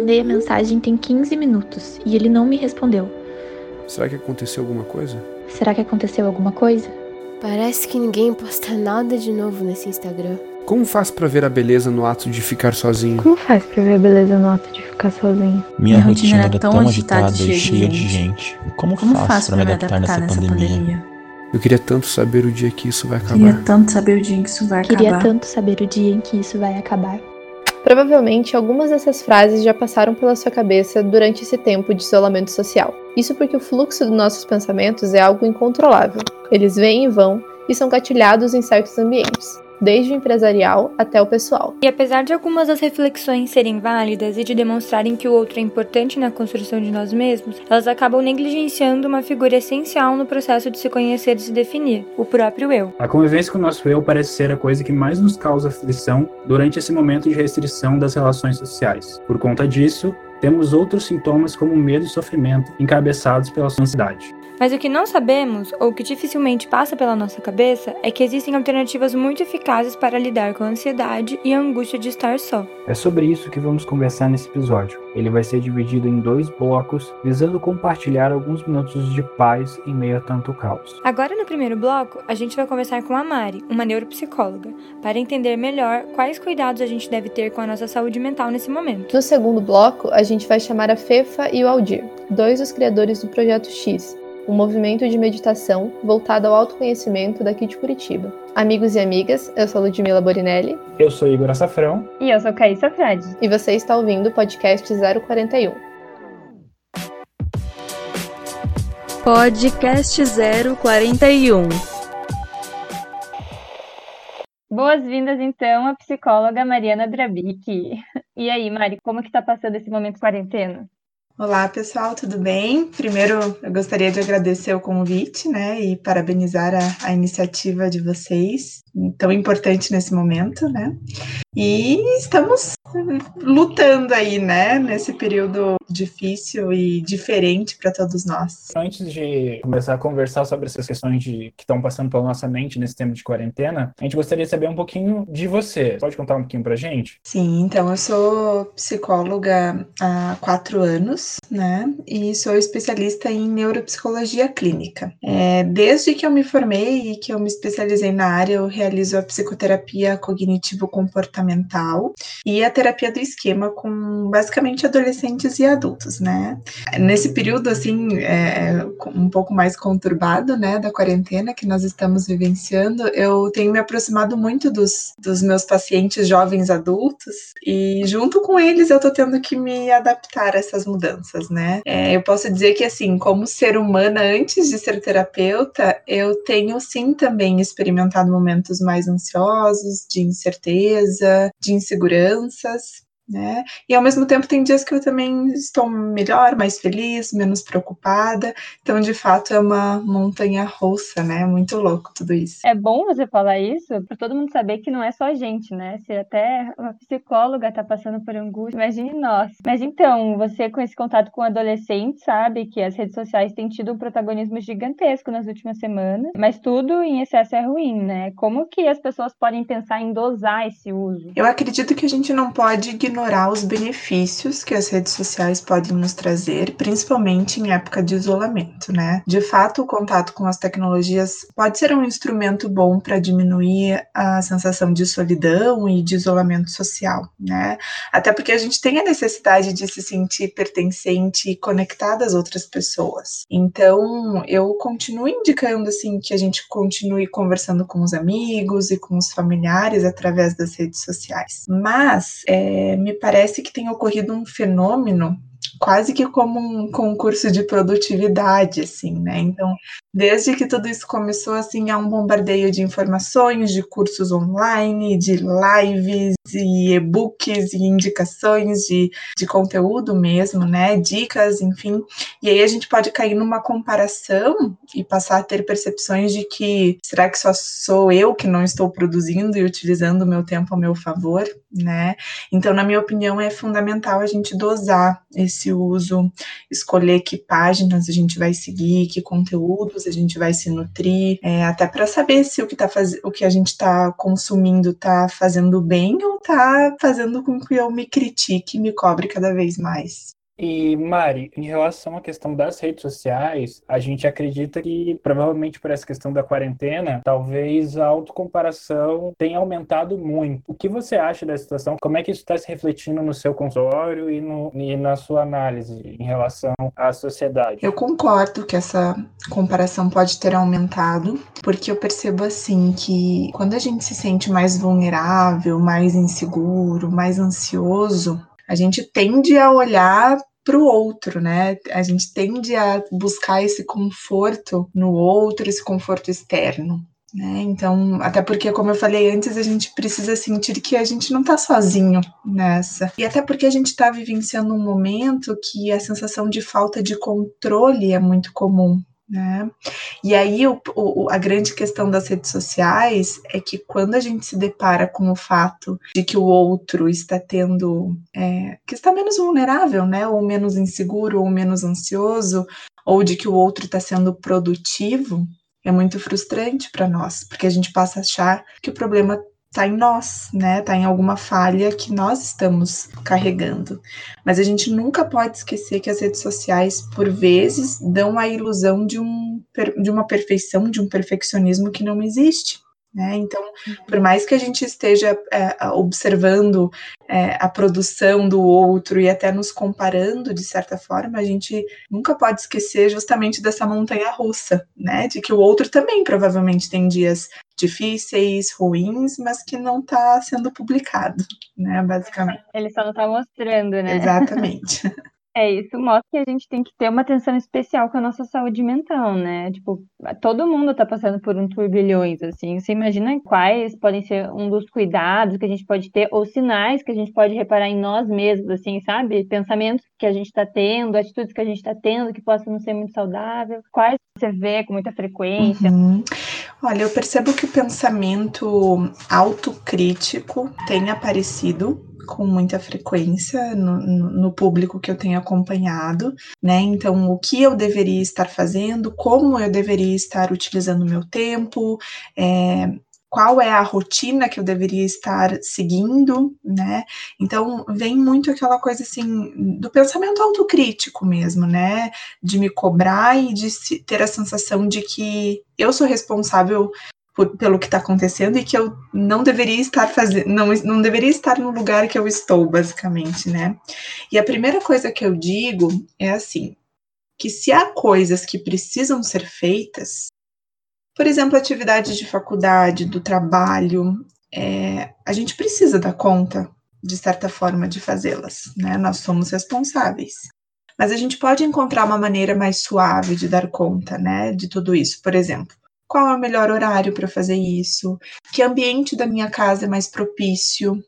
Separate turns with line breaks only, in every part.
mandei a mensagem tem 15 minutos e ele não me respondeu.
Será que aconteceu alguma coisa?
Será que aconteceu alguma coisa?
Parece que ninguém posta nada de novo nesse Instagram.
Como faz pra ver a beleza no ato de ficar sozinho?
Como faz pra ver a beleza no ato de ficar sozinho?
Minha,
Minha
rotina
rotina
era
tão agitada
agitada
e
cheia de gente. Como,
Como
faço
faço
pra me adaptar nessa pandemia?
Eu queria tanto saber o dia que isso vai acabar.
Queria tanto saber o dia em que isso vai
Queria
acabar.
tanto saber o dia em que isso vai acabar.
Provavelmente algumas dessas frases já passaram pela sua cabeça durante esse tempo de isolamento social. Isso porque o fluxo dos nossos pensamentos é algo incontrolável. Eles vêm e vão e são gatilhados em certos ambientes, desde o empresarial até o pessoal.
E apesar de algumas das reflexões serem válidas e de demonstrarem que o outro é importante na construção de nós mesmos, elas acabam negligenciando uma figura essencial no processo de se conhecer e se definir, o próprio eu.
A convivência com o nosso eu parece ser a coisa que mais nos causa aflição durante esse momento de restrição das relações sociais. Por conta disso, temos outros sintomas como medo e sofrimento, encabeçados pela ansiedade.
Mas o que não sabemos, ou que dificilmente passa pela nossa cabeça, é que existem alternativas muito eficazes para lidar com a ansiedade e a angústia de estar só.
É sobre isso que vamos conversar nesse episódio. Ele vai ser dividido em dois blocos, visando compartilhar alguns minutos de paz em meio a tanto caos.
Agora, no primeiro bloco, a gente vai conversar com a Mari, uma neuropsicóloga, para entender melhor quais cuidados a gente deve ter com a nossa saúde mental nesse momento.
No segundo bloco, a gente vai chamar a Fefa e o Aldir, dois dos criadores do Projeto X, um movimento de meditação voltado ao autoconhecimento daqui de Curitiba. Amigos e amigas, eu sou Ludmila Borinelli
Eu sou Igor Açafrão.
E eu sou Caíssa Frade.
e você está ouvindo o podcast 041.
Podcast 041.
Boas-vindas, então, à psicóloga Mariana Drabic. E aí, Mari, como que tá passando esse momento de quarentena?
Olá, pessoal, tudo bem? Primeiro, eu gostaria de agradecer o convite, né, e parabenizar a, a iniciativa de vocês, tão importante nesse momento, né? E estamos lutando aí, né, nesse período difícil e diferente para todos nós.
Antes de começar a conversar sobre essas questões de, que estão passando pela nossa mente nesse tempo de quarentena, a gente gostaria de saber um pouquinho de você. Pode contar um pouquinho pra gente?
Sim, então eu sou psicóloga há quatro anos, né? E sou especialista em neuropsicologia clínica. É, desde que eu me formei e que eu me especializei na área, eu realizo a psicoterapia cognitivo-comportamental e a terapia do esquema com basicamente adolescentes e adultos, né? Nesse período, assim, é, um pouco mais conturbado, né, da quarentena que nós estamos vivenciando, eu tenho me aproximado muito dos, dos meus pacientes jovens adultos e junto com eles eu tô tendo que me adaptar a essas mudanças, né? É, eu posso dizer que, assim, como ser humana antes de ser terapeuta, eu tenho sim também experimentado momentos mais ansiosos, de incerteza, de us né? E ao mesmo tempo tem dias que eu também estou melhor, mais feliz, menos preocupada. Então, de fato, é uma montanha russa, né? Muito louco tudo isso.
É bom você falar isso para todo mundo saber que não é só a gente, né? Se até uma psicóloga tá passando por angústia, imagine nós. Mas então, você com esse contato com adolescentes, sabe que as redes sociais têm tido um protagonismo gigantesco nas últimas semanas, mas tudo em excesso é ruim, né? Como que as pessoas podem pensar em dosar esse uso?
Eu acredito que a gente não pode ignorar os benefícios que as redes sociais podem nos trazer, principalmente em época de isolamento, né? De fato, o contato com as tecnologias pode ser um instrumento bom para diminuir a sensação de solidão e de isolamento social, né? Até porque a gente tem a necessidade de se sentir pertencente e conectada às outras pessoas. Então, eu continuo indicando assim que a gente continue conversando com os amigos e com os familiares através das redes sociais. Mas é, me parece que tem ocorrido um fenômeno quase que como um concurso de produtividade, assim, né? Então, desde que tudo isso começou, assim, há um bombardeio de informações, de cursos online, de lives e e-books e indicações de, de conteúdo mesmo, né? Dicas, enfim. E aí a gente pode cair numa comparação e passar a ter percepções de que será que só sou eu que não estou produzindo e utilizando o meu tempo ao meu favor, né? Então, na minha opinião, é fundamental a gente dosar esse uso, escolher que páginas a gente vai seguir, que conteúdos a gente vai se nutrir, é, até para saber se o que, tá faz... o que a gente está consumindo está fazendo bem ou tá fazendo com que eu me critique e me cobre cada vez mais.
E Mari, em relação à questão das redes sociais, a gente acredita que provavelmente por essa questão da quarentena, talvez a autocomparação tenha aumentado muito. O que você acha dessa situação? Como é que isso está se refletindo no seu consultório e, no, e na sua análise em relação à sociedade?
Eu concordo que essa comparação pode ter aumentado, porque eu percebo assim que quando a gente se sente mais vulnerável, mais inseguro, mais ansioso, a gente tende a olhar para o outro, né? A gente tende a buscar esse conforto no outro, esse conforto externo. Né? Então, até porque, como eu falei antes, a gente precisa sentir que a gente não está sozinho nessa. E até porque a gente está vivenciando um momento que a sensação de falta de controle é muito comum. Né? E aí o, o, a grande questão das redes sociais é que quando a gente se depara com o fato de que o outro está tendo, é, que está menos vulnerável, né? Ou menos inseguro, ou menos ansioso, ou de que o outro está sendo produtivo, é muito frustrante para nós, porque a gente passa a achar que o problema está em nós, né? Está em alguma falha que nós estamos carregando. Mas a gente nunca pode esquecer que as redes sociais, por vezes, dão a ilusão de, um, de uma perfeição, de um perfeccionismo que não existe. Né? Então, por mais que a gente esteja é, observando é, a produção do outro e até nos comparando de certa forma, a gente nunca pode esquecer justamente dessa montanha russa, né? De que o outro também provavelmente tem dias difíceis, ruins, mas que não está sendo publicado, né? Basicamente.
Ele só não está mostrando, né?
Exatamente.
É, isso mostra que a gente tem que ter uma atenção especial com a nossa saúde mental, né? Tipo, todo mundo tá passando por um turbilhões, assim. Você imagina quais podem ser um dos cuidados que a gente pode ter, ou sinais que a gente pode reparar em nós mesmos, assim, sabe? Pensamentos que a gente tá tendo, atitudes que a gente tá tendo que possam não ser muito saudáveis. Quais você vê com muita frequência?
Uhum. Olha, eu percebo que o pensamento autocrítico tem aparecido com muita frequência no, no, público que eu tenho acompanhado, né? Então, o que eu deveria estar fazendo, como eu deveria estar utilizando o meu tempo, é, qual é a rotina que eu deveria estar seguindo, né? Então, vem muito aquela coisa assim do pensamento autocrítico mesmo, né? De me cobrar e de ter a sensação de que eu sou responsável por, pelo que está acontecendo e que eu não deveria estar fazendo, não, não deveria estar no lugar que eu estou, basicamente, né? E a primeira coisa que eu digo é assim, que se há coisas que precisam ser feitas, por exemplo, atividades de faculdade, do trabalho, é, a gente precisa dar conta, de certa forma, de fazê-las, né? Nós somos responsáveis. Mas a gente pode encontrar uma maneira mais suave de dar conta, né, de tudo isso. Por exemplo, qual é o melhor horário para fazer isso? Que ambiente da minha casa é mais propício?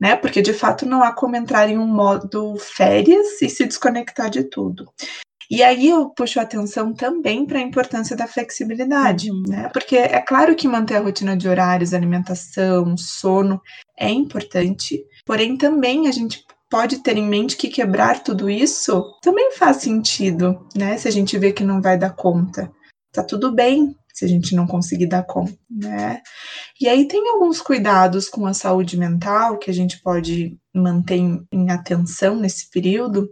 Né? Porque de fato não há como entrar em um modo férias e se desconectar de tudo. E aí eu puxo atenção também para a importância da flexibilidade, uhum. né? Porque é claro que manter a rotina de horários, alimentação, sono é importante, porém também a gente pode ter em mente que quebrar tudo isso também faz sentido, né? Se a gente vê que não vai dar conta. Tá tudo bem se a gente não conseguir dar conta, né? E aí tem alguns cuidados com a saúde mental que a gente pode manter em, atenção nesse período,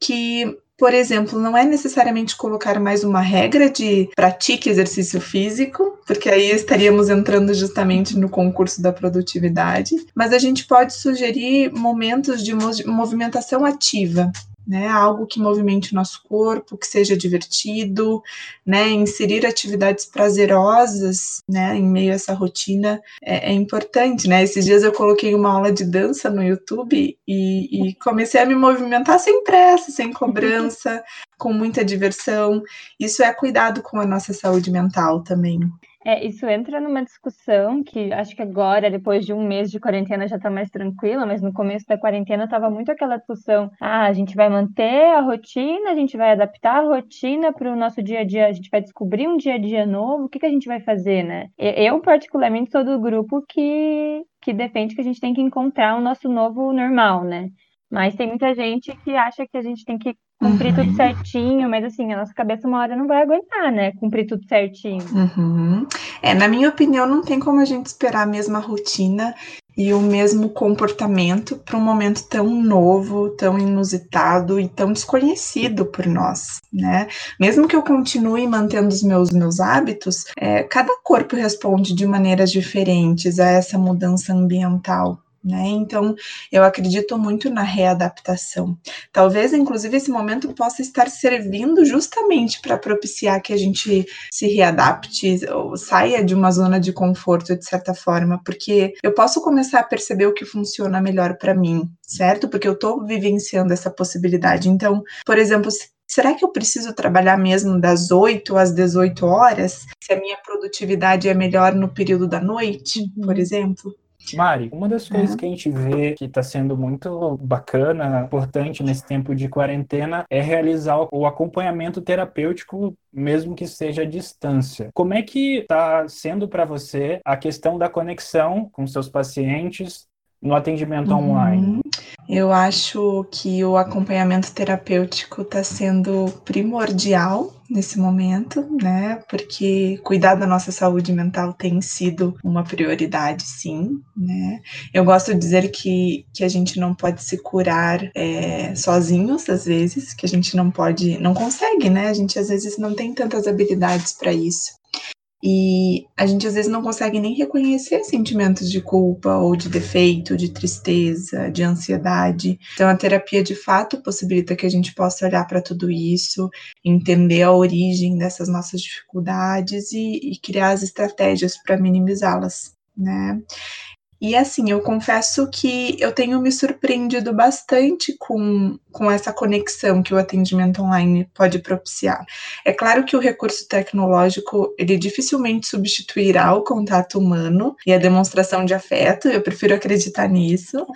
que por exemplo, não é necessariamente colocar mais uma regra de pratique exercício físico, porque aí estaríamos entrando justamente no concurso da produtividade, mas a gente pode sugerir momentos de movimentação ativa, né? Algo que movimente o nosso corpo, que seja divertido, né? Inserir atividades prazerosas, né? Em meio a essa rotina é, é importante, né? Esses dias eu coloquei uma aula de dança no YouTube e, e comecei a me movimentar sem pressa, sem cobrança, com muita diversão. Isso é cuidado com a nossa saúde mental também.
É, isso entra numa discussão que acho que agora, depois de um mês de quarentena, já está mais tranquila, mas no começo da quarentena estava muito aquela discussão: ah, a gente vai manter a rotina, a gente vai adaptar a rotina para o nosso dia a dia, a gente vai descobrir um dia a dia novo, o que, que a gente vai fazer, né? Eu, particularmente, sou do grupo que, que defende que a gente tem que encontrar o nosso novo normal, né? Mas tem muita gente que acha que a gente tem que cumprir uhum. tudo certinho, mas assim, a nossa cabeça uma hora não vai aguentar, né? Cumprir tudo certinho.
Uhum. É, na minha opinião, não tem como a gente esperar a mesma rotina e o mesmo comportamento para um momento tão novo, tão inusitado e tão desconhecido por nós, né? Mesmo que eu continue mantendo os meus meus hábitos, é, cada corpo responde de maneiras diferentes a essa mudança ambiental. Né? Então, eu acredito muito na readaptação. Talvez, inclusive, esse momento possa estar servindo justamente para propiciar que a gente se readapte ou saia de uma zona de conforto, de certa forma, porque eu posso começar a perceber o que funciona melhor para mim, certo? Porque eu estou vivenciando essa possibilidade. Então, por exemplo, Será que eu preciso trabalhar mesmo das 8 às 18 horas? Se a minha produtividade é melhor no período da noite, por uhum. exemplo?
Mari, uma das coisas que a gente vê que está sendo muito bacana, importante nesse tempo de quarentena, é realizar o acompanhamento terapêutico, mesmo que seja à distância. Como é que está sendo para você a questão da conexão com seus pacientes no atendimento uhum. online?
Eu acho que o acompanhamento terapêutico está sendo primordial nesse momento, né? Porque cuidar da nossa saúde mental tem sido uma prioridade, sim, né? Eu gosto de dizer que, que a gente não pode se curar é, sozinhos, às vezes, que a gente não pode, não consegue, né? A gente às vezes não tem tantas habilidades para isso. E a gente às vezes não consegue nem reconhecer sentimentos de culpa ou de defeito, de tristeza, de ansiedade. Então a terapia de fato possibilita que a gente possa olhar para tudo isso, entender a origem dessas nossas dificuldades e, e criar as estratégias para minimizá-las. Né? E assim, eu confesso que eu tenho me surpreendido bastante com, com essa conexão que o atendimento online pode propiciar. É claro que o recurso tecnológico, ele dificilmente substituirá o contato humano e a demonstração de afeto, eu prefiro acreditar nisso,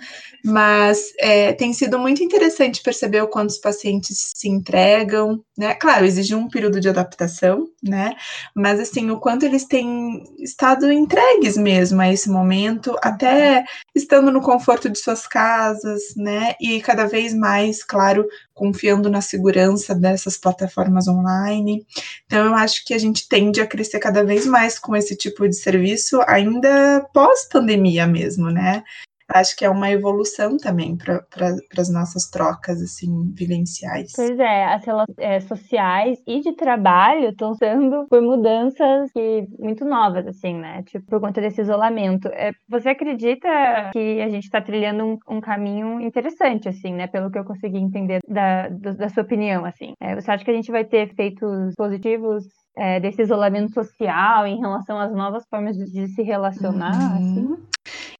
mas é, tem sido muito interessante perceber o quanto os pacientes se entregam, né? Claro, exige um período de adaptação, né? Mas assim, o quanto eles têm estado entregues mesmo a esse momento, até estando no conforto de suas casas, né? E cada vez mais, claro, confiando na segurança dessas plataformas online. Então, eu acho que a gente tende a crescer cada vez mais com esse tipo de serviço, ainda pós-pandemia mesmo, né? Acho que é uma evolução também para pra, as nossas trocas assim vivenciais.
Pois é, as relações é, sociais e de trabalho estão sendo por mudanças que, muito novas, assim, né? Tipo, por conta desse isolamento. É, você acredita que a gente está trilhando um, um, caminho interessante, assim, né? Pelo que eu consegui entender da, do, da sua opinião, assim. É, você acha que a gente vai ter efeitos positivos é, desse isolamento social em relação às novas formas de, de se relacionar? Uhum. Assim?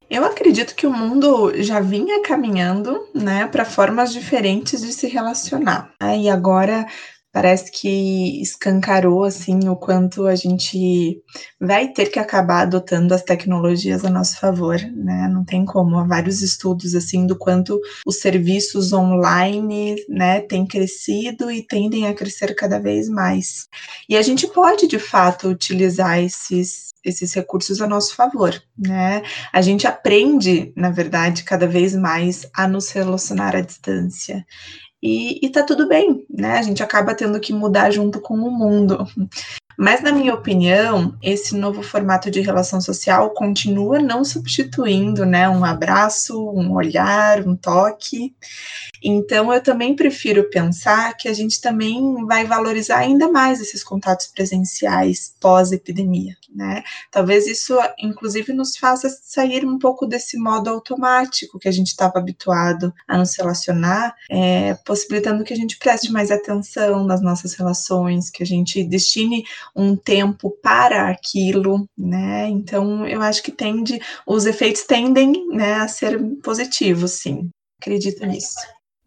Eu acredito que o mundo já vinha caminhando, né, para formas diferentes de se relacionar. E agora parece que escancarou assim o quanto a gente vai ter que acabar adotando as tecnologias a nosso favor, né? Não tem como, há vários estudos assim do quanto os serviços online, né, têm crescido e tendem a crescer cada vez mais. E a gente pode de fato utilizar esses esses recursos a nosso favor, né? A gente aprende, na verdade, cada vez mais a nos relacionar à distância. E, e tá tudo bem, né? A gente acaba tendo que mudar junto com o mundo. Mas, na minha opinião, esse novo formato de relação social continua não substituindo né, um abraço, um olhar, um toque. Então, eu também prefiro pensar que a gente também vai valorizar ainda mais esses contatos presenciais pós-epidemia, né? Talvez isso, inclusive, nos faça sair um pouco desse modo automático que a gente estava habituado a nos relacionar, é, possibilitando que a gente preste mais atenção nas nossas relações, que a gente destine um tempo para aquilo, né? Então, eu acho que tende, os efeitos tendem, né, a ser positivos, sim. Acredito nisso.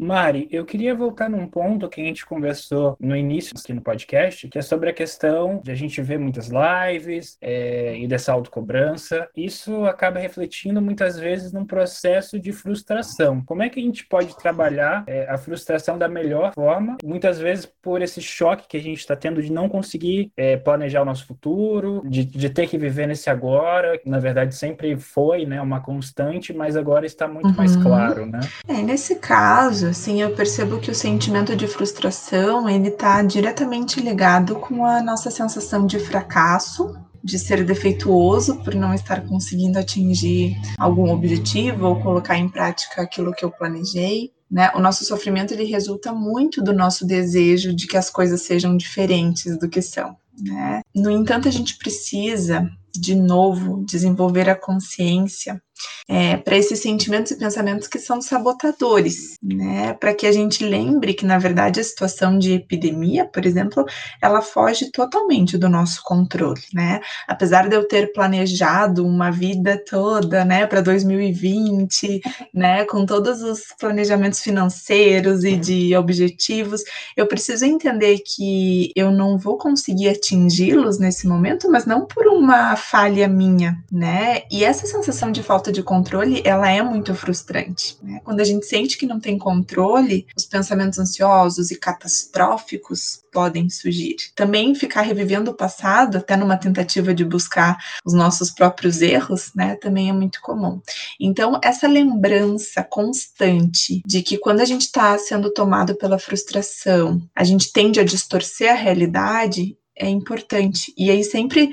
Mari, eu queria voltar num ponto que a gente conversou no início aqui no podcast, que é sobre a questão de a gente ver muitas lives é, e dessa autocobrança. Isso acaba refletindo muitas vezes num processo de frustração. Como é que a gente pode trabalhar é, a frustração da melhor forma? Muitas vezes por esse choque que a gente está tendo de não conseguir é, planejar o nosso futuro, de, de ter que viver nesse agora, que na verdade sempre foi né, uma constante, mas agora está muito uhum. mais claro, né?
É, nesse caso, assim, eu percebo que o sentimento de frustração, ele está diretamente ligado com a nossa sensação de fracasso, de ser defeituoso por não estar conseguindo atingir algum objetivo ou colocar em prática aquilo que eu planejei. Né? O nosso sofrimento ele resulta muito do nosso desejo de que as coisas sejam diferentes do que são. Né? No entanto, a gente precisa, de novo, desenvolver a consciência é, para esses sentimentos e pensamentos que são sabotadores, né? Para que a gente lembre que, na verdade, a situação de epidemia, por exemplo, ela foge totalmente do nosso controle, né? Apesar de eu ter planejado uma vida toda, né, para 2020, né, com todos os planejamentos financeiros e de objetivos, eu preciso entender que eu não vou conseguir atingi-los nesse momento, mas não por uma falha minha, né? E essa sensação de falta de controle, ela é muito frustrante. Né? Quando a gente sente que não tem controle, os pensamentos ansiosos e catastróficos podem surgir. Também ficar revivendo o passado, até numa tentativa de buscar os nossos próprios erros, né, também é muito comum. Então, essa lembrança constante de que quando a gente está sendo tomado pela frustração, a gente tende a distorcer a realidade, é importante. E aí sempre,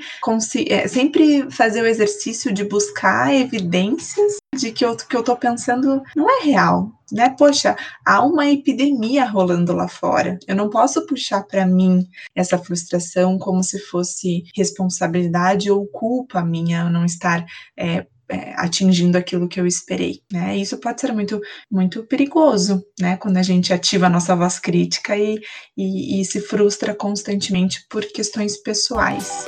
é, sempre fazer o exercício de buscar evidências de que o que eu tô pensando não é real, né? Poxa, há uma epidemia rolando lá fora. Eu não posso puxar para mim essa frustração como se fosse responsabilidade ou culpa minha não estar é, é, atingindo aquilo que eu esperei, né? Isso pode ser muito, muito perigoso, né? Quando a gente ativa a nossa voz crítica e, e, e se frustra constantemente por questões pessoais.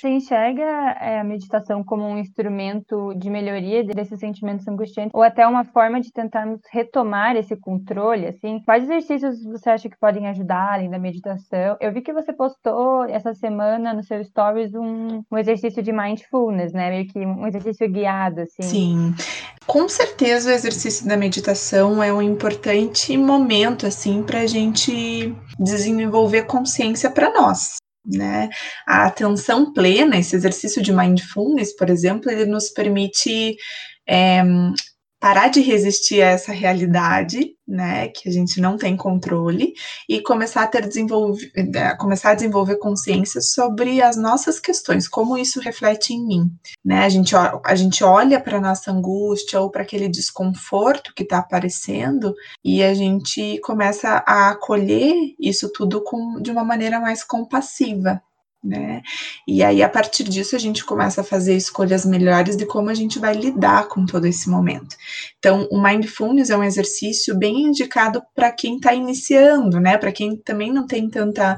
Você enxerga é, a meditação como um instrumento de melhoria desses sentimentos angustiantes ou até uma forma de tentarmos retomar esse controle, assim? Quais exercícios você acha que podem ajudar além da meditação? Eu vi que você postou essa semana no seu stories um, um exercício de mindfulness, né? Meio que um exercício guiado, assim.
Sim. Com certeza o exercício da meditação é um importante momento assim para a gente desenvolver consciência para nós, né? A atenção plena, esse exercício de mindfulness, por exemplo, ele nos permite é, parar de resistir a essa realidade, né, que a gente não tem controle, e começar a ter desenvolver, é, começar a desenvolver consciência sobre as nossas questões, como isso reflete em mim, né? A gente, a gente olha para nossa angústia ou para aquele desconforto que está aparecendo e a gente começa a acolher isso tudo com, de uma maneira mais compassiva, né? E aí, a partir disso, a gente começa a fazer escolhas melhores de como a gente vai lidar com todo esse momento. Então, o Mindfulness é um exercício bem indicado para quem está iniciando, né? Para quem também não tem tanta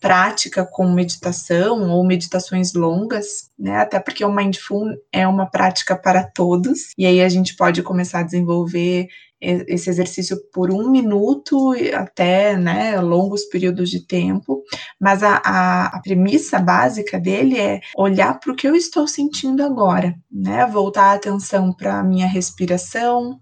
prática com meditação ou meditações longas, né? Até porque o Mindful é uma prática para todos, e aí a gente pode começar a desenvolver esse exercício por um minuto até né, longos períodos de tempo, mas a, a, a premissa básica dele é olhar para o que eu estou sentindo agora, né? Voltar a atenção para a minha respiração,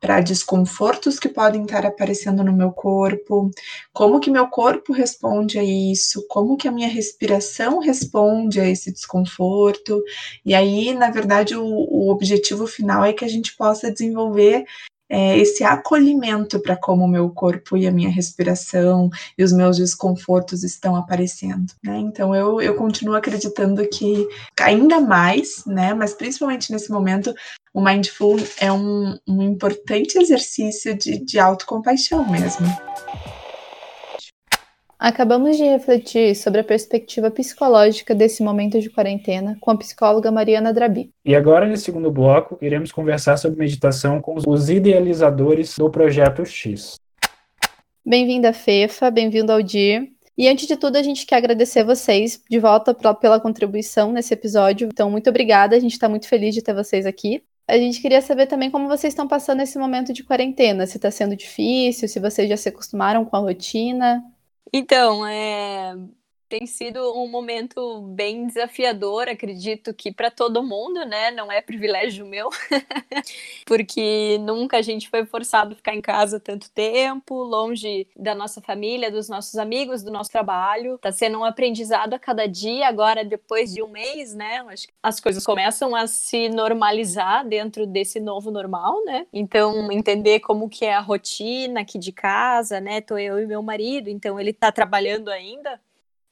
para desconfortos que podem estar aparecendo no meu corpo, como que meu corpo responde a isso, como que a minha respiração responde a esse desconforto. E aí, na verdade, o, o objetivo final é que a gente possa desenvolver é, esse acolhimento para como o meu corpo e a minha respiração e os meus desconfortos estão aparecendo, né? Então eu, eu continuo acreditando que ainda mais, né? Mas principalmente nesse momento, o mindful é um, um importante exercício de, de autocompaixão mesmo.
Acabamos de refletir sobre a perspectiva psicológica desse momento de quarentena com a psicóloga Mariana Drabi.
E agora, nesse segundo bloco, iremos conversar sobre meditação com os idealizadores do Projeto X.
Bem-vinda, Fefa, bem-vindo ao DIR. E antes de tudo, a gente quer agradecer vocês de volta pela contribuição nesse episódio. Então, muito obrigada, a gente está muito feliz de ter vocês aqui. A gente queria saber também como vocês estão passando esse momento de quarentena, se está sendo difícil, se vocês já se acostumaram com a rotina.
Então, é, tem sido um momento bem desafiador, acredito que para todo mundo, né? Não é privilégio meu, porque nunca a gente foi forçado a ficar em casa tanto tempo, longe da nossa família, dos nossos amigos, do nosso trabalho. Tá sendo um aprendizado a cada dia. Agora, depois de um mês, né? Acho que as coisas começam a se normalizar dentro desse novo normal, né? Então, entender como que é a rotina aqui de casa, né? Tô eu e meu marido, então ele tá trabalhando ainda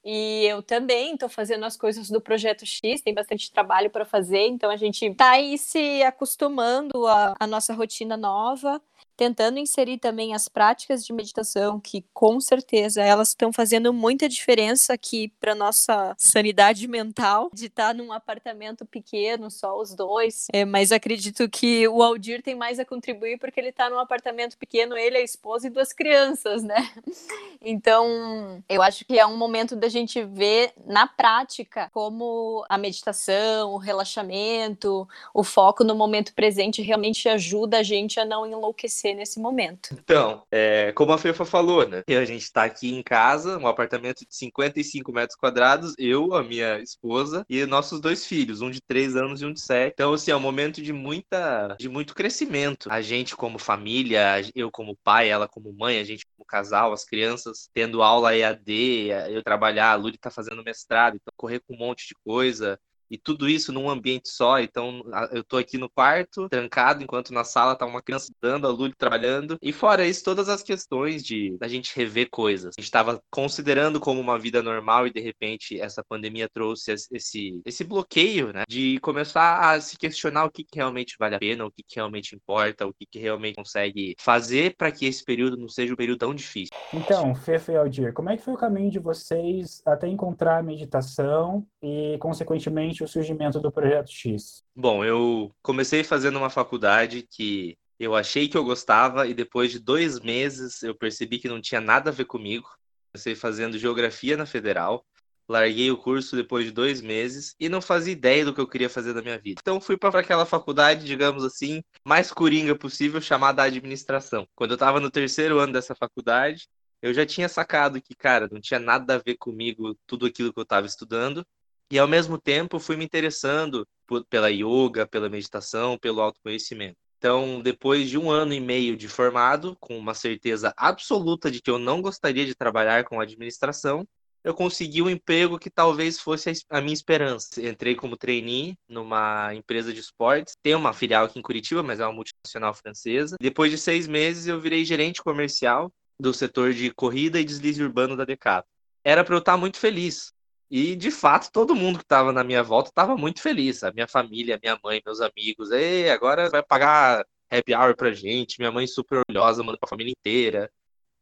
E eu também estou fazendo as coisas do Projeto X, tem bastante trabalho para fazer, então a gente está aí se acostumando à nossa rotina nova tentando inserir também as práticas de meditação, que com certeza elas estão fazendo muita diferença aqui para nossa sanidade mental, de estar tá num apartamento pequeno, só os dois. É, mas acredito que o Aldir tem mais a contribuir porque ele está num apartamento pequeno, ele, a esposa e duas crianças, né? Então, eu acho que é um momento da gente ver na prática como a meditação, o relaxamento, o foco no momento presente realmente ajuda a gente a não enlouquecer nesse momento.
Então, é, como a Fefa falou, né? A gente está aqui em casa, um apartamento de 55 metros quadrados, eu, a minha esposa e nossos dois filhos, um de 3 anos e um de 7. Então, assim, é um momento de muita, de muito crescimento. A gente como família, eu como pai, ela como mãe, a gente como casal, as crianças tendo aula EAD, eu trabalhar, a Luli tá fazendo mestrado, então correr com um monte de coisa e tudo isso num ambiente só. Então, eu tô aqui no quarto, trancado, enquanto na sala tá uma criança dando, a Luli trabalhando. E fora isso, todas as questões de a gente rever coisas. A gente estava considerando como uma vida normal e de repente essa pandemia trouxe esse, esse bloqueio, né? De começar a se questionar o que, que realmente vale a pena, o que, que realmente importa, o que, que realmente consegue fazer para que esse período não seja um período tão difícil.
Então, Fefe e Aldir, como é que foi o caminho de vocês até encontrar a meditação e, consequentemente, o surgimento do Projeto X?
Bom, eu comecei fazendo uma faculdade que eu achei que eu gostava e depois de dois meses eu percebi que não tinha nada a ver comigo. Comecei fazendo geografia na Federal, larguei o curso depois de dois meses e não fazia ideia do que eu queria fazer da minha vida. Então fui para aquela faculdade, digamos assim, mais coringa possível, chamada administração. Quando eu estava no terceiro ano dessa faculdade, eu já tinha sacado que, cara, não tinha nada a ver comigo tudo aquilo que eu estava estudando e ao mesmo tempo fui me interessando por, pela yoga, pela meditação, pelo autoconhecimento. Então, depois de um ano e meio de formado, com uma certeza absoluta de que eu não gostaria de trabalhar com administração, eu consegui um emprego que talvez fosse a minha esperança. Entrei como trainee numa empresa de esportes. Tem uma filial aqui em Curitiba, mas é uma multinacional francesa. Depois de seis meses, eu virei gerente comercial do setor de corrida e deslize urbano da Decathlon. Era para eu estar muito feliz, e, de fato, todo mundo que estava na minha volta estava muito feliz. A minha família, minha mãe, meus amigos. Ei, agora vai pagar happy hour pra gente. Minha mãe super orgulhosa, mandando pra família inteira.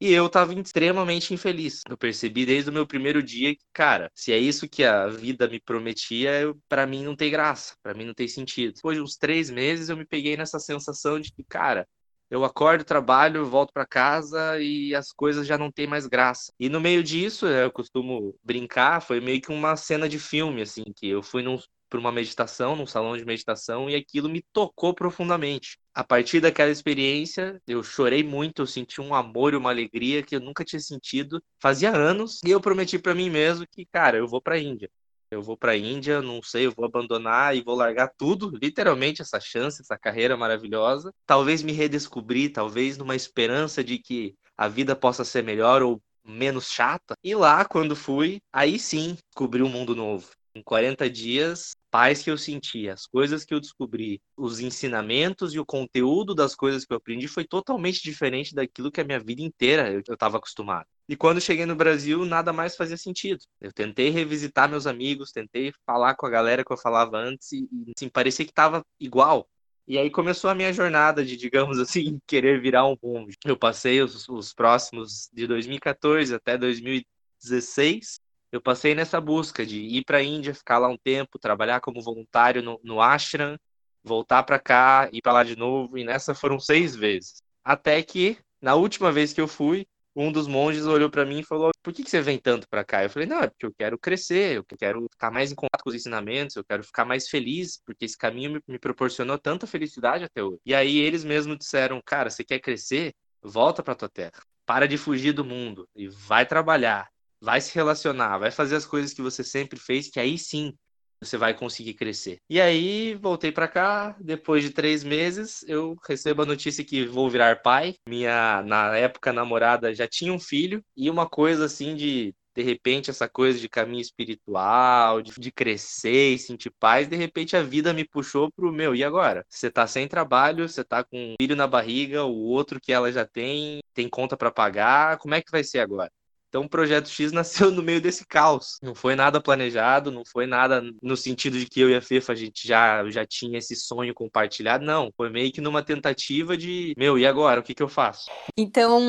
E eu estava extremamente infeliz. Eu percebi desde o meu primeiro dia que, cara, se é isso que a vida me prometia, para mim não tem graça, para mim não tem sentido. Depois de uns três meses, eu me peguei nessa sensação de que, cara, eu acordo, trabalho, volto para casa e as coisas já não têm mais graça. E no meio disso, eu costumo brincar, foi meio que uma cena de filme, assim, que eu fui para uma meditação, num salão de meditação, e aquilo me tocou profundamente. A partir daquela experiência, eu chorei muito, eu senti um amor e uma alegria que eu nunca tinha sentido fazia anos, e eu prometi para mim mesmo que, cara, eu vou para a Índia eu vou para a Índia, não sei, eu vou abandonar e vou largar tudo, literalmente essa chance, essa carreira maravilhosa. Talvez me redescobrir, talvez numa esperança de que a vida possa ser melhor ou menos chata. E lá, quando fui, aí sim descobri um mundo novo. Em 40 dias, paz que eu senti, as coisas que eu descobri, os ensinamentos e o conteúdo das coisas que eu aprendi foi totalmente diferente daquilo que a minha vida inteira eu estava acostumado. E quando cheguei no Brasil, nada mais fazia sentido. Eu tentei revisitar meus amigos, tentei falar com a galera que eu falava antes e, assim, parecia que estava igual. E aí começou a minha jornada de, digamos assim, querer virar um monge. Eu passei os, os próximos de 2014 até 2016, eu passei nessa busca de ir para a Índia, ficar lá um tempo, trabalhar como voluntário no, no ashram, voltar para cá, ir para lá de novo, e nessa foram seis vezes. Até que, na última vez que eu fui, um dos monges olhou para mim e falou: Por que, que você vem tanto para cá? Eu falei: Não, é porque eu quero crescer, eu quero ficar mais em contato com os ensinamentos, eu quero ficar mais feliz, porque esse caminho me, me proporcionou tanta felicidade até hoje. E aí eles mesmos disseram: Cara, você quer crescer? Volta para tua terra. Para de fugir do mundo e vai trabalhar, vai se relacionar, vai fazer as coisas que você sempre fez, que aí sim você vai conseguir crescer. E aí, voltei para cá. Depois de três meses, eu recebo a notícia que vou virar pai. Minha, na época, namorada já tinha um filho. E uma coisa assim de de repente, essa coisa de caminho espiritual, de, de, crescer e sentir paz, de repente a vida me puxou pro meu, e agora? Você tá sem trabalho, você tá com um filho na barriga, o outro que ela já tem, tem conta para pagar, como é que vai ser agora? Então o projeto X nasceu no meio desse caos. Não foi nada planejado, não foi nada no sentido de que eu e a Fefa a gente já, já tinha esse sonho compartilhado, não. Foi meio que numa tentativa de, meu, e agora? O que, que eu faço?
Então,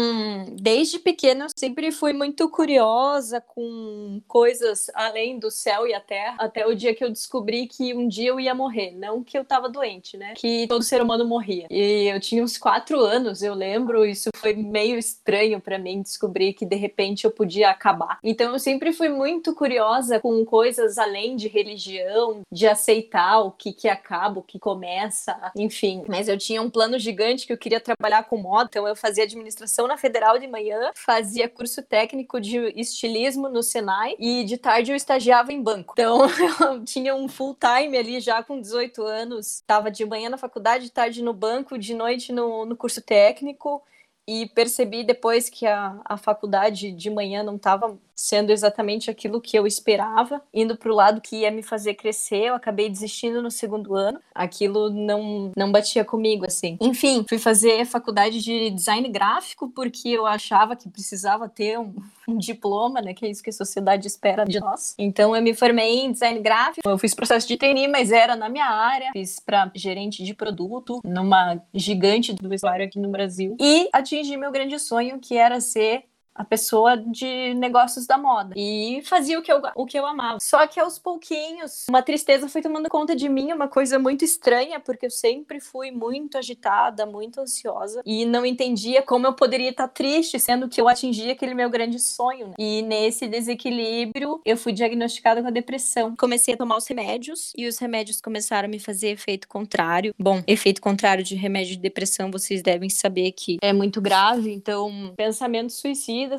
desde pequena eu sempre fui muito curiosa com coisas além do céu e a terra, até o dia que eu descobri que um dia eu ia morrer. Não que eu tava doente, né? Que todo ser humano morria. E eu tinha uns quatro anos, eu lembro, isso foi meio estranho para mim descobrir que de repente eu podia acabar. Então eu sempre fui muito curiosa com coisas além de religião, de aceitar o que que acaba, o que começa, enfim. Mas eu tinha um plano gigante que eu queria trabalhar com moda, então eu fazia administração na Federal de manhã, fazia curso técnico de estilismo no Senai e de tarde eu estagiava em banco. Então eu tinha um full time ali já com 18 anos, estava de manhã na faculdade, de tarde no banco, de noite no, no curso técnico e percebi depois que a, a faculdade de manhã não estava sendo exatamente aquilo que eu esperava, indo para o lado que ia me fazer crescer. Eu acabei desistindo no segundo ano. Aquilo não, não batia comigo, assim. Enfim, fui fazer faculdade de design gráfico porque eu achava que precisava ter um, um diploma, né? Que é isso que a sociedade espera de nós. Então eu me formei em design gráfico. Eu fiz processo de trainee, mas era na minha área. Fiz para gerente de produto numa gigante do vestuário aqui no Brasil. E atingi meu grande sonho, que era ser a pessoa de negócios da moda e fazia o que eu, o que eu amava. Só que aos pouquinhos, uma tristeza foi tomando conta de mim, uma coisa muito estranha, porque eu sempre fui muito agitada, muito ansiosa e não entendia como eu poderia estar triste, sendo que eu atingi aquele meu grande sonho. Né? E nesse desequilíbrio, eu fui diagnosticada com a depressão. Comecei a tomar os remédios e os remédios começaram a me fazer efeito contrário. Bom, efeito contrário de remédio de depressão, vocês devem saber que é muito grave, então pensamentos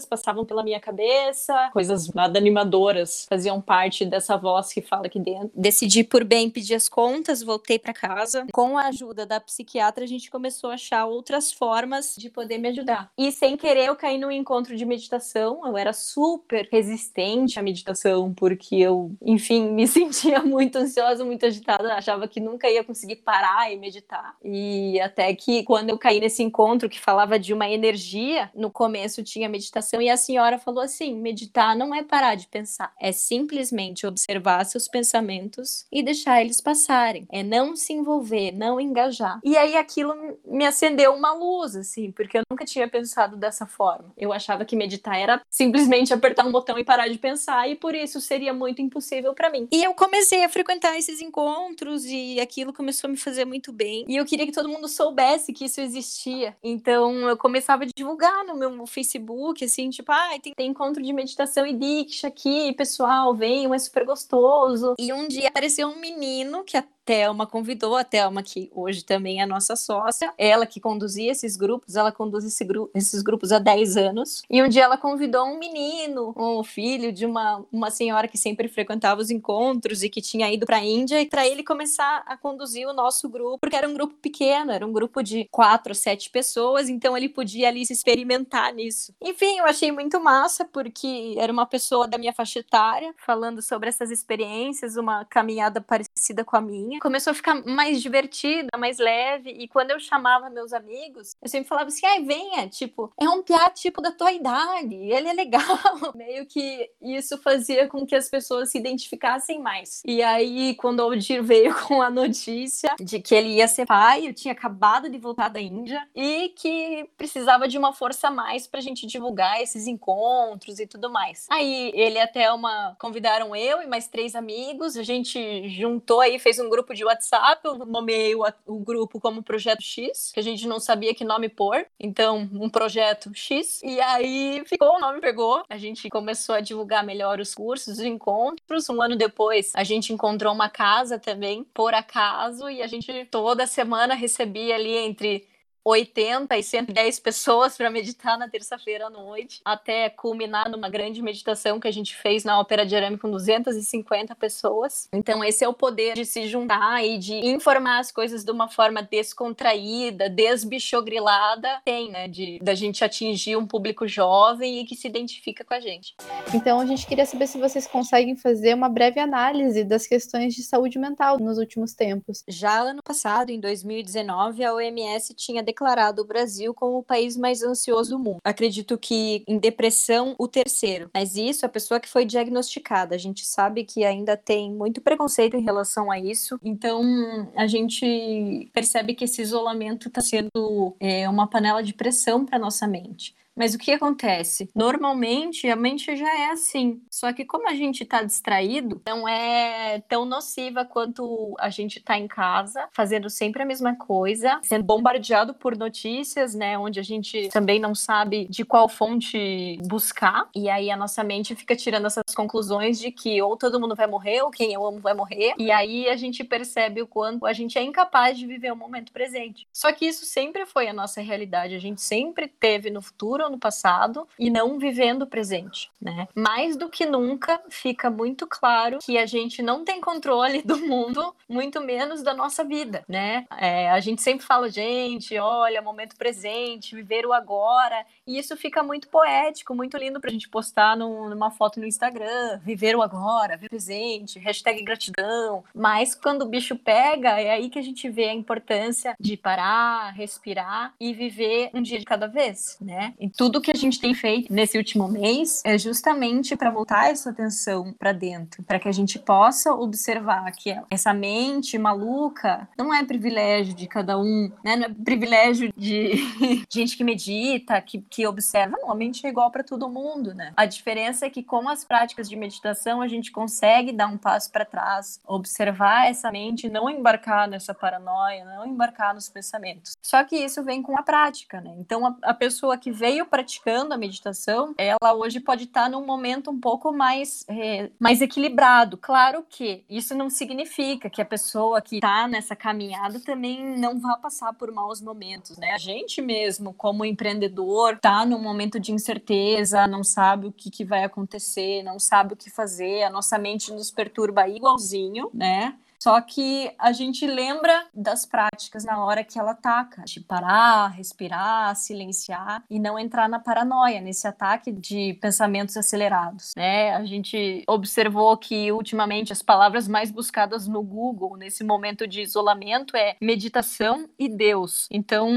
passavam pela minha cabeça, coisas nada animadoras faziam parte dessa voz que fala aqui dentro. Decidi por bem pedir as contas, voltei para casa. Com a ajuda da psiquiatra, a gente começou a achar outras formas de poder me ajudar. E sem querer, eu caí num encontro de meditação. Eu era super resistente à meditação, porque eu, enfim, me sentia muito ansiosa, muito agitada, achava que nunca ia conseguir parar e meditar. E até que quando eu caí nesse encontro que falava de uma energia, no começo tinha meditação meditação e a senhora falou assim: meditar não é parar de pensar, é simplesmente observar seus pensamentos e deixar eles passarem, é não se envolver, não engajar. E aí aquilo me acendeu uma luz, assim, porque eu nunca tinha pensado dessa forma. Eu achava que meditar era simplesmente apertar um botão e parar de pensar, e por isso seria muito impossível para mim. E eu comecei a frequentar esses encontros e aquilo começou a me fazer muito bem. E eu queria que todo mundo soubesse que isso existia. Então eu começava a divulgar no meu Facebook, assim, tipo, ah, tem, tem encontro de meditação e Diksha aqui, pessoal, venham, é super gostoso. E um dia apareceu um menino que Thelma convidou, a Thelma, que hoje também é nossa sócia, ela que conduzia esses grupos, ela conduz esse gru esses grupos há 10 anos. E um dia ela convidou um menino, um filho de uma, uma senhora que sempre frequentava os encontros e que tinha ido para a Índia, e para ele começar a conduzir o nosso grupo, porque era um grupo pequeno, era um grupo de quatro, sete pessoas, então ele podia ali se experimentar nisso. Enfim, eu achei muito massa, porque era uma pessoa da minha faixa etária, falando sobre essas experiências, uma caminhada parecida com a minha começou a ficar mais divertida, mais leve. E quando eu chamava meus amigos, eu sempre falava assim: ai, venha, tipo, é um piá tipo da tua idade, ele é legal. Meio que isso fazia com que as pessoas se identificassem mais. E aí, quando o Aldir veio com a notícia de que ele ia ser pai, eu tinha acabado de voltar da Índia e que precisava de uma força a mais pra gente divulgar esses encontros e tudo mais. Aí ele até uma convidaram eu e mais três amigos, a gente juntou aí, fez um grupo grupo de WhatsApp, eu nomeei o, o, grupo como Projeto X, que a gente não sabia que nome pôr. Então, um projeto X. E aí ficou, o nome pegou. A gente começou a divulgar melhor os cursos, os encontros. Um ano depois, a gente encontrou uma casa também, por acaso, e a gente toda semana recebia ali entre 80 e 110 pessoas para meditar na terça-feira à noite, até culminar numa grande meditação que a gente fez na Ópera de Arame com 250 pessoas. Então, esse é o poder de se juntar e de informar as coisas de uma forma descontraída, desbichogrilada, tem, né? De da gente atingir um público jovem e que se identifica com a gente.
Então, a gente queria saber se vocês conseguem fazer uma breve análise das questões de saúde mental nos últimos tempos.
Já ano passado, em 2019, a OMS tinha declarado o Brasil como o país mais ansioso do mundo. Acredito que em depressão, o terceiro. Mas isso, a pessoa que foi diagnosticada. A gente sabe que ainda tem muito preconceito em relação a isso. Então, a gente percebe que esse isolamento está sendo é, uma panela de pressão para nossa mente. Mas o que acontece? Normalmente a mente já é assim. Só que como a gente está distraído, não é tão nociva quanto a gente está em casa, fazendo sempre a mesma coisa, sendo bombardeado por notícias, né? Onde a gente também não sabe de qual fonte buscar. E aí a nossa mente fica tirando essas conclusões de que ou todo mundo vai morrer, ou quem eu amo vai morrer. E aí a gente percebe o quanto a gente é incapaz de viver o momento presente. Só que isso sempre foi a nossa realidade. A gente sempre teve no futuro no passado e não vivendo o presente, né? Mais do que nunca fica muito claro que a gente não tem controle do mundo, muito menos da nossa vida, né? É, a gente sempre fala, gente, olha, momento presente, viver o agora, e isso fica muito poético, muito lindo pra gente postar numa foto no Instagram, viver o agora, viver o presente, hashtag gratidão, mas quando o bicho pega, é aí que a gente vê a importância de parar, respirar e viver um dia de cada vez, né? Tudo que a gente tem feito nesse último mês é justamente para voltar essa atenção para dentro, para que a gente possa observar que essa mente maluca não é privilégio de cada um, né? Não é privilégio de gente que medita, que, que observa. Não, a mente é igual para todo mundo, né? A diferença é que com as práticas de meditação a gente consegue dar um passo para trás, observar essa mente, não embarcar nessa paranoia, não embarcar nos pensamentos. Só que isso vem com a prática, né? Então a, a pessoa que veio praticando a meditação, ela hoje pode estar num momento um pouco mais, é, mais equilibrado. Claro que isso não significa que a pessoa que está nessa caminhada também não vá passar por maus momentos, né? A gente mesmo, como empreendedor, está num momento de incerteza, não sabe o que, que vai acontecer, não sabe o que fazer, a nossa mente nos perturba igualzinho, né? Só que a gente lembra das práticas na hora que ela ataca, de parar, respirar, silenciar e não entrar na paranoia, nesse ataque de pensamentos acelerados, né? A gente observou que ultimamente as palavras mais buscadas no Google nesse momento de isolamento é meditação e Deus. Então,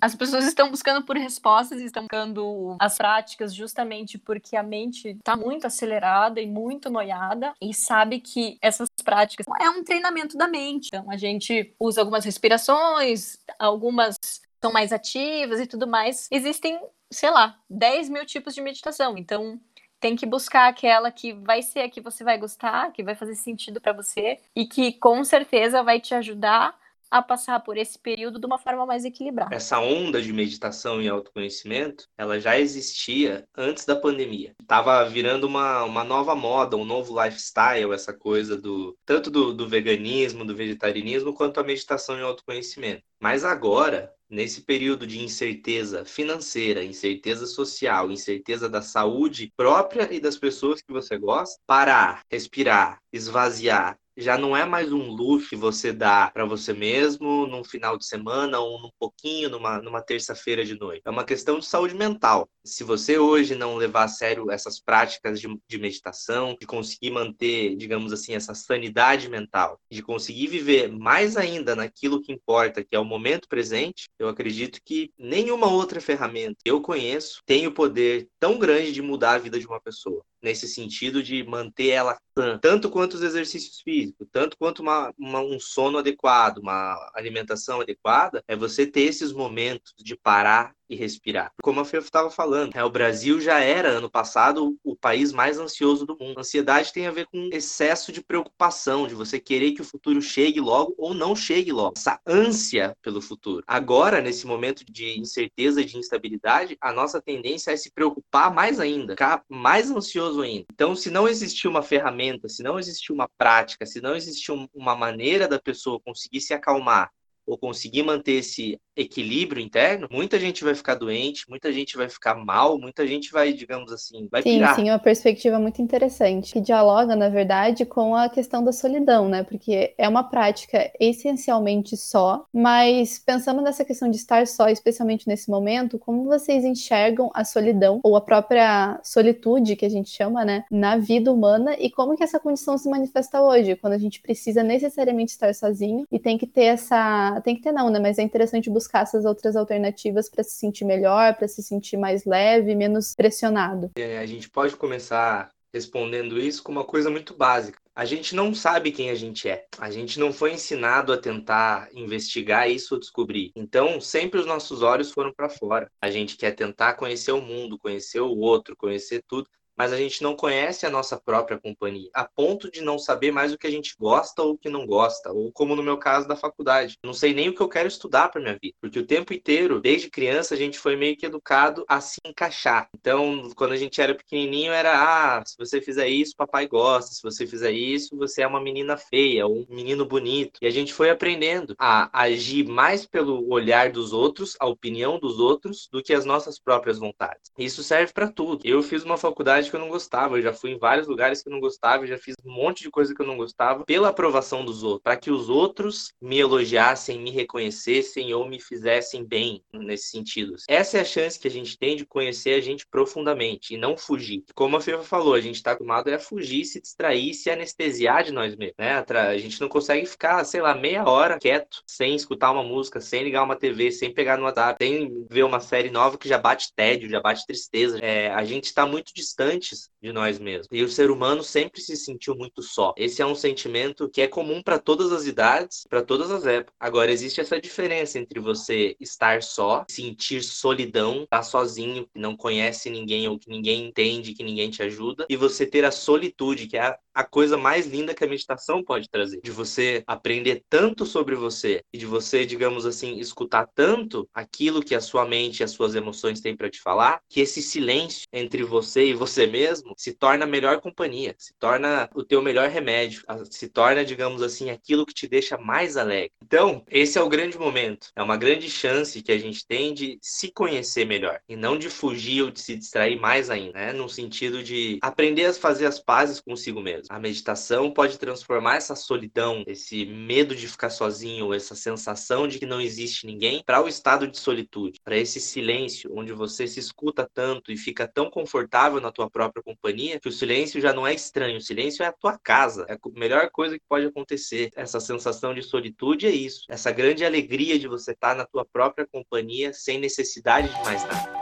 as pessoas estão buscando por respostas, estão buscando as práticas justamente porque a mente está muito acelerada e muito noiada e sabe que essas práticas é um treinamento da mente. Então, a gente usa algumas respirações, algumas são mais ativas e tudo mais. Existem, sei lá, 10 mil tipos de meditação. Então, tem que buscar aquela que vai ser a que você vai gostar, que vai fazer sentido para você e que com certeza vai te ajudar a passar por esse período de uma forma mais equilibrada.
Essa onda de meditação e autoconhecimento, ela já existia antes da pandemia. Tava virando uma, uma nova moda, um novo lifestyle, essa coisa do tanto do, do veganismo, do vegetarianismo, quanto a meditação e autoconhecimento. Mas agora, nesse período de incerteza financeira, incerteza social, incerteza da saúde própria e das pessoas que você gosta, parar, respirar, esvaziar já não é mais um luxo que você dá para você mesmo num final de semana ou num pouquinho numa, numa terça-feira de noite. É uma questão de saúde mental. Se você hoje não levar a sério essas práticas de, de meditação, de conseguir manter, digamos assim, essa sanidade mental, de conseguir viver mais ainda naquilo que importa, que é o momento presente, eu acredito que nenhuma outra ferramenta que eu conheço tem o poder tão grande de mudar a vida de uma pessoa nesse sentido de manter ela sã, tanto quanto os exercícios físicos, tanto quanto uma, uma, um sono adequado, uma alimentação adequada, é você ter esses momentos de parar e respirar. Como a Fê estava falando, é, o Brasil já era, ano passado, o país mais ansioso do mundo. Ansiedade tem a ver com excesso de preocupação, de você querer que o futuro chegue logo ou não chegue logo. Essa ânsia pelo futuro. Agora, nesse momento de incerteza e de instabilidade, a nossa tendência é se preocupar mais ainda, ficar mais ansioso ainda. Então, se não existir uma ferramenta, se não existir uma prática, se não existir uma maneira da pessoa conseguir se acalmar ou conseguir manter esse equilíbrio interno, muita gente vai ficar doente, muita gente vai ficar mal, muita gente vai, digamos assim, vai
sim,
pirar.
Sim, uma perspectiva muito interessante, que dialoga, na verdade, com a questão da solidão, né? Porque é uma prática essencialmente só, mas pensando nessa questão de estar só, especialmente nesse momento, como vocês enxergam a solidão ou a própria solitude que a gente chama, né, na vida humana e como que essa condição se manifesta hoje, quando a gente precisa necessariamente estar sozinho e tem que ter essa, tem que ter não, né, mas é interessante buscar buscar essas outras alternativas para se sentir melhor, para se sentir mais leve, menos pressionado?
É, a gente pode começar respondendo isso com uma coisa muito básica. A gente não sabe quem a gente é. A gente não foi ensinado a tentar investigar isso ou descobrir. Então, sempre os nossos olhos foram para fora. A gente quer tentar conhecer o mundo, conhecer o outro, conhecer tudo mas a gente não conhece a nossa própria companhia, a ponto de não saber mais o que a gente gosta ou o que não gosta, ou como no meu caso da faculdade. Não sei nem o que eu quero estudar para minha vida, porque o tempo inteiro, desde criança, a gente foi meio que educado a se encaixar. Então, quando a gente era pequenininho, era ah, se você fizer isso, papai gosta, se você fizer isso, você é uma menina feia ou um menino bonito. E a gente foi aprendendo a agir mais pelo olhar dos outros, a opinião dos outros, do que as nossas próprias vontades. Isso serve para tudo. Eu fiz uma faculdade que eu não gostava, eu já fui em vários lugares que eu não gostava, eu já fiz um monte de coisa que eu não gostava pela aprovação dos outros, para que os outros me elogiassem, me reconhecessem ou me fizessem bem nesse sentido. Essa é a chance que a gente tem de conhecer a gente profundamente e não fugir. Como a Fefa falou, a gente está acostumado a fugir, se distrair, se anestesiar de nós mesmos, né? A gente não consegue ficar, sei lá, meia hora quieto, sem escutar uma música, sem ligar uma TV, sem pegar no WhatsApp, sem ver uma série nova que já bate tédio, já bate tristeza. É, a gente está muito distante distantes de nós mesmos. E o ser humano sempre se sentiu muito só. Esse é um sentimento que é comum para todas as idades, para todas as épocas. Agora, existe essa diferença entre você estar só, sentir solidão, estar sozinho, que não conhece ninguém ou que ninguém entende, que ninguém te ajuda, e você ter a solitude, que é a, a coisa mais linda que a meditação pode trazer. De você aprender tanto sobre você e de você, digamos assim, escutar tanto aquilo que a sua mente e as suas emoções têm para te falar, que esse silêncio entre você e você mesmo se torna a melhor companhia, se torna o teu melhor remédio, se torna, digamos assim, aquilo que te deixa mais alegre. Então, esse é o grande momento. É uma grande chance que a gente tem de se conhecer melhor e não de fugir ou de se distrair mais ainda, né? No sentido de aprender a fazer as pazes consigo mesmo. A meditação pode transformar essa solidão, esse medo de ficar sozinho, essa sensação de que não existe ninguém, para o estado de solitude, para esse silêncio onde você se escuta tanto e fica tão confortável na tua própria companhia, que o silêncio já não é estranho, o silêncio é a tua casa, é a melhor coisa que pode acontecer. Essa sensação de solitude é isso, essa grande alegria de você estar na tua própria companhia sem necessidade de mais nada.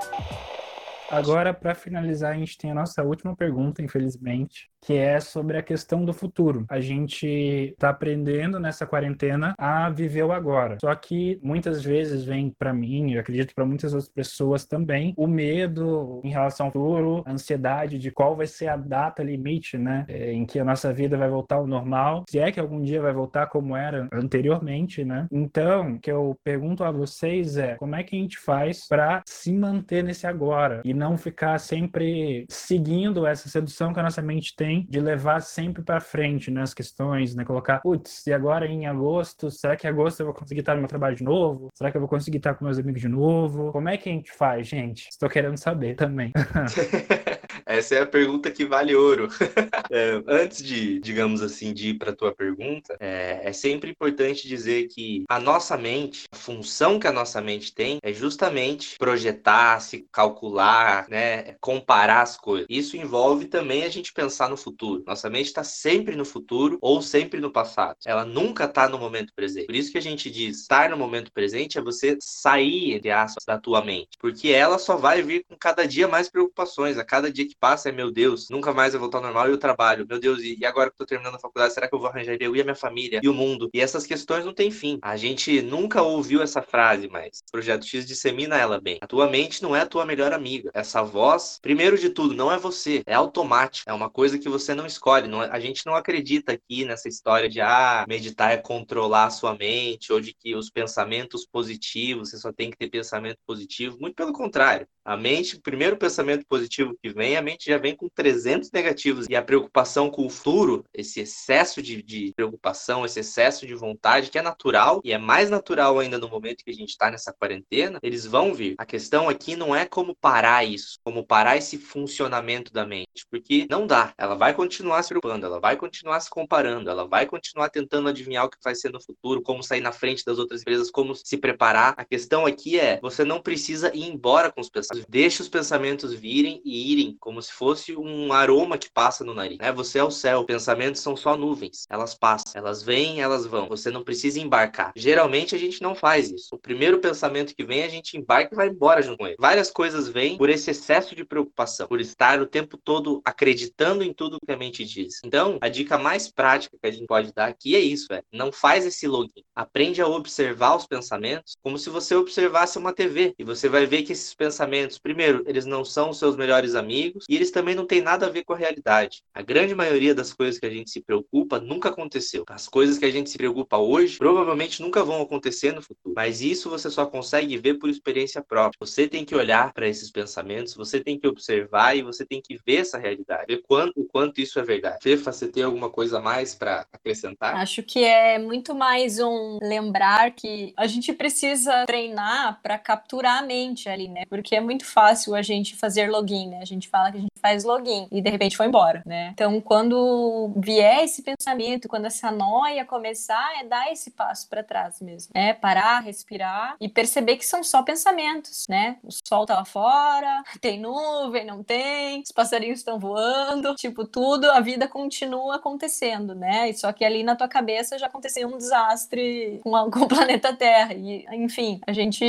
Agora, para finalizar, a gente tem a nossa última pergunta, infelizmente, que é sobre a questão do futuro. A gente está aprendendo nessa quarentena a viver o agora. Só que muitas vezes vem para mim, eu acredito para muitas outras pessoas também, o medo em relação ao futuro, a ansiedade de qual vai ser a data limite, né, é, em que a nossa vida vai voltar ao normal, se é que algum dia vai voltar como era anteriormente, né? Então, o que eu pergunto a vocês é, como é que a gente faz para se manter nesse agora e não ficar sempre seguindo essa sedução que a nossa mente tem de levar sempre para frente né, as questões, né? Colocar, putz, e agora em agosto, será que em agosto eu vou conseguir estar no meu trabalho de novo? Será que eu vou conseguir estar com meus amigos de novo? Como é que a gente faz, gente? Estou querendo saber também.
Essa é a pergunta que vale ouro. é, antes de, digamos assim, de ir para a tua pergunta, é, é, sempre importante dizer que a nossa mente, a função que a nossa mente tem é justamente projetar, se calcular, né, comparar as coisas. Isso envolve também a gente pensar no futuro. Nossa mente está sempre no futuro ou sempre no passado. Ela nunca está no momento presente. Por isso que a gente diz, estar no momento presente é você sair, entre aspas, da tua mente. Porque ela só vai vir com cada dia mais preocupações. A cada dia que passa é, meu Deus, nunca mais vai voltar ao normal e o trabalho. Meu Deus, e agora que eu tô terminando a faculdade, será que eu vou arranjar eu e a minha família e o mundo? E essas questões não têm fim. A gente nunca ouviu essa frase, mas o Projeto X dissemina ela bem. A tua mente não é a tua melhor amiga. Essa voz, primeiro de tudo, não é você, é automático. É uma coisa que você não escolhe. Não, é, a gente não acredita aqui nessa história de ah, meditar é controlar a sua mente, ou de que os pensamentos positivos, você só tem que ter pensamento positivo. Muito pelo contrário. A mente, o primeiro pensamento positivo que vem, a já vem com 300 negativos. E a preocupação com o futuro, esse excesso de, de preocupação, esse excesso de vontade, que é natural, e é mais natural ainda no momento que a gente está nessa quarentena, eles vão vir. A questão aqui não é como parar isso, como parar esse funcionamento da mente, porque não dá. Ela vai continuar se preocupando, ela vai continuar se comparando, ela vai continuar tentando adivinhar o que vai ser no futuro, como sair na frente das outras empresas, como se preparar. A questão aqui é, você não precisa ir embora com os pensamentos. Deixa os pensamentos virem e irem, como como se fosse um aroma que passa no nariz. Né? Você é o céu, pensamentos são só nuvens. Elas passam, elas vêm, elas vão. Você não precisa embarcar. Geralmente a gente não faz isso. O primeiro pensamento que vem, a gente embarca e vai embora junto com ele. Várias coisas vêm por esse excesso de preocupação, por estar o tempo todo acreditando em tudo que a mente diz. Então, a dica mais prática que a gente pode dar aqui é isso, é, não faz esse login. Aprende a observar os pensamentos como se você observasse uma TV e você vai ver que esses pensamentos, primeiro, eles não são os seus melhores amigos e eles também não têm nada a ver com a realidade. A grande maioria das coisas que a gente se preocupa nunca aconteceu. As coisas que a gente se preocupa hoje provavelmente nunca vão acontecer no futuro. Mas isso você só consegue ver por experiência própria. Você tem que olhar para esses pensamentos, você tem que observar e você tem que ver essa realidade, ver quanto, o quanto isso é verdade. Fefa, você tem alguma coisa a mais para acrescentar?
Acho que é muito mais um lembrar que a gente precisa treinar para capturar a mente ali, né? Porque é muito fácil a gente fazer login, né? A gente fala que gente faz login e de repente foi embora, né? Então, quando vier esse pensamento, quando essa noia começar, é dar esse passo para trás mesmo, né? Parar, respirar e perceber que são só pensamentos, né? O sol tá lá fora, tem nuvem, não tem, os passarinhos estão voando, tipo, tudo, a vida continua acontecendo, né? Só que ali na tua cabeça já aconteceu um desastre com, a, com o planeta Terra. E, enfim, a gente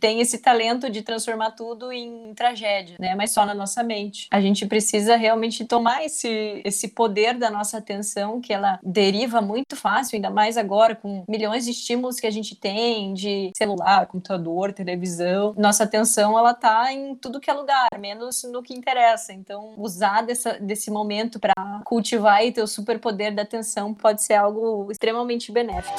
tem esse talento de transformar tudo em tragédia, né? Mas só na nossa mente. A gente precisa realmente tomar esse, esse poder da nossa atenção, que ela deriva muito fácil, ainda mais agora com milhões de estímulos que a gente tem de celular, computador, televisão. Nossa atenção, ela tá em tudo que é lugar, menos no que interessa. Então, usar dessa, desse momento para cultivar e ter o superpoder da atenção pode ser algo extremamente benéfico.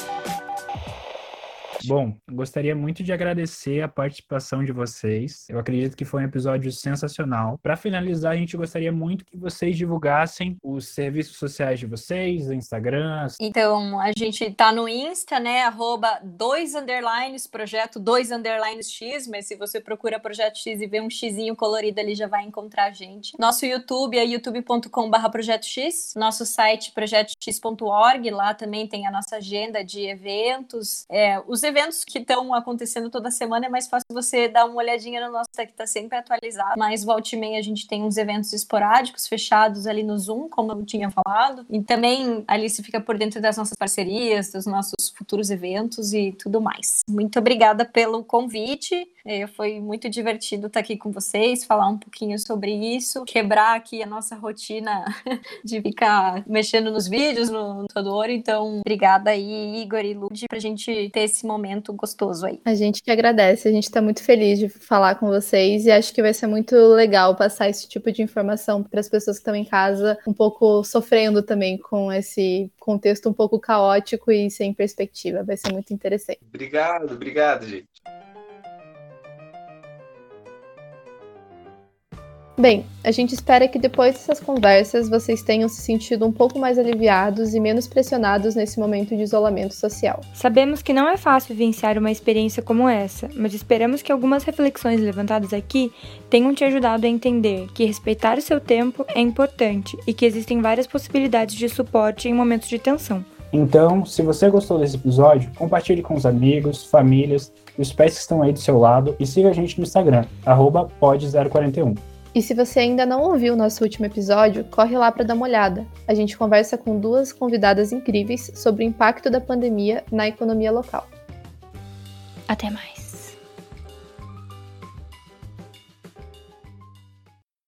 Bom, gostaria muito de agradecer a participação de vocês. Eu acredito que foi um episódio sensacional. Para finalizar, a gente gostaria muito que vocês divulgassem os serviços sociais de vocês, Instagram.
Então, a gente tá no Insta, né? Arroba dois underlines, projeto dois underlines X, mas se você procura projeto X e vê um xizinho colorido ali, já vai encontrar a gente. Nosso YouTube é youtube.com/barra projeto X. Nosso site projetox.org, lá também tem a nossa agenda de eventos. É, os eventos que estão acontecendo toda semana é mais fácil você dar uma olhadinha no nosso que está sempre atualizado. Mas volta e meia a gente tem uns eventos esporádicos, fechados ali no Zoom, como eu tinha falado. E também ali se fica por dentro das nossas parcerias, dos nossos futuros eventos e tudo mais. Muito obrigada pelo convite. É, foi muito divertido estar aqui com vocês, falar um pouquinho sobre isso, quebrar aqui a nossa rotina de ficar mexendo nos vídeos, no computador. Então, obrigada aí, Igor e Lud, pra gente ter esse momento gostoso aí.
A gente que agradece, a gente tá muito feliz de falar com vocês e acho que vai ser muito legal passar esse tipo de informação para as pessoas que estão em casa, um pouco sofrendo também com esse contexto um pouco caótico e sem perspectiva. Vai ser muito interessante.
Obrigado, obrigado, gente.
Bem, a gente espera que depois dessas conversas vocês tenham se sentido um pouco mais aliviados e menos pressionados nesse momento de isolamento social.
Sabemos que não é fácil vivenciar uma experiência como essa, mas esperamos que algumas reflexões levantadas aqui tenham te ajudado a entender que respeitar o seu tempo é importante e que existem várias possibilidades de suporte em momentos de tensão.
Então, se você gostou desse episódio, compartilhe com os amigos, famílias e os pais que estão aí do seu lado e siga a gente no Instagram, pod041.
E se você ainda não ouviu o nosso último episódio, corre lá para dar uma olhada. A gente conversa com duas convidadas incríveis sobre o impacto da pandemia na economia local.
Até mais.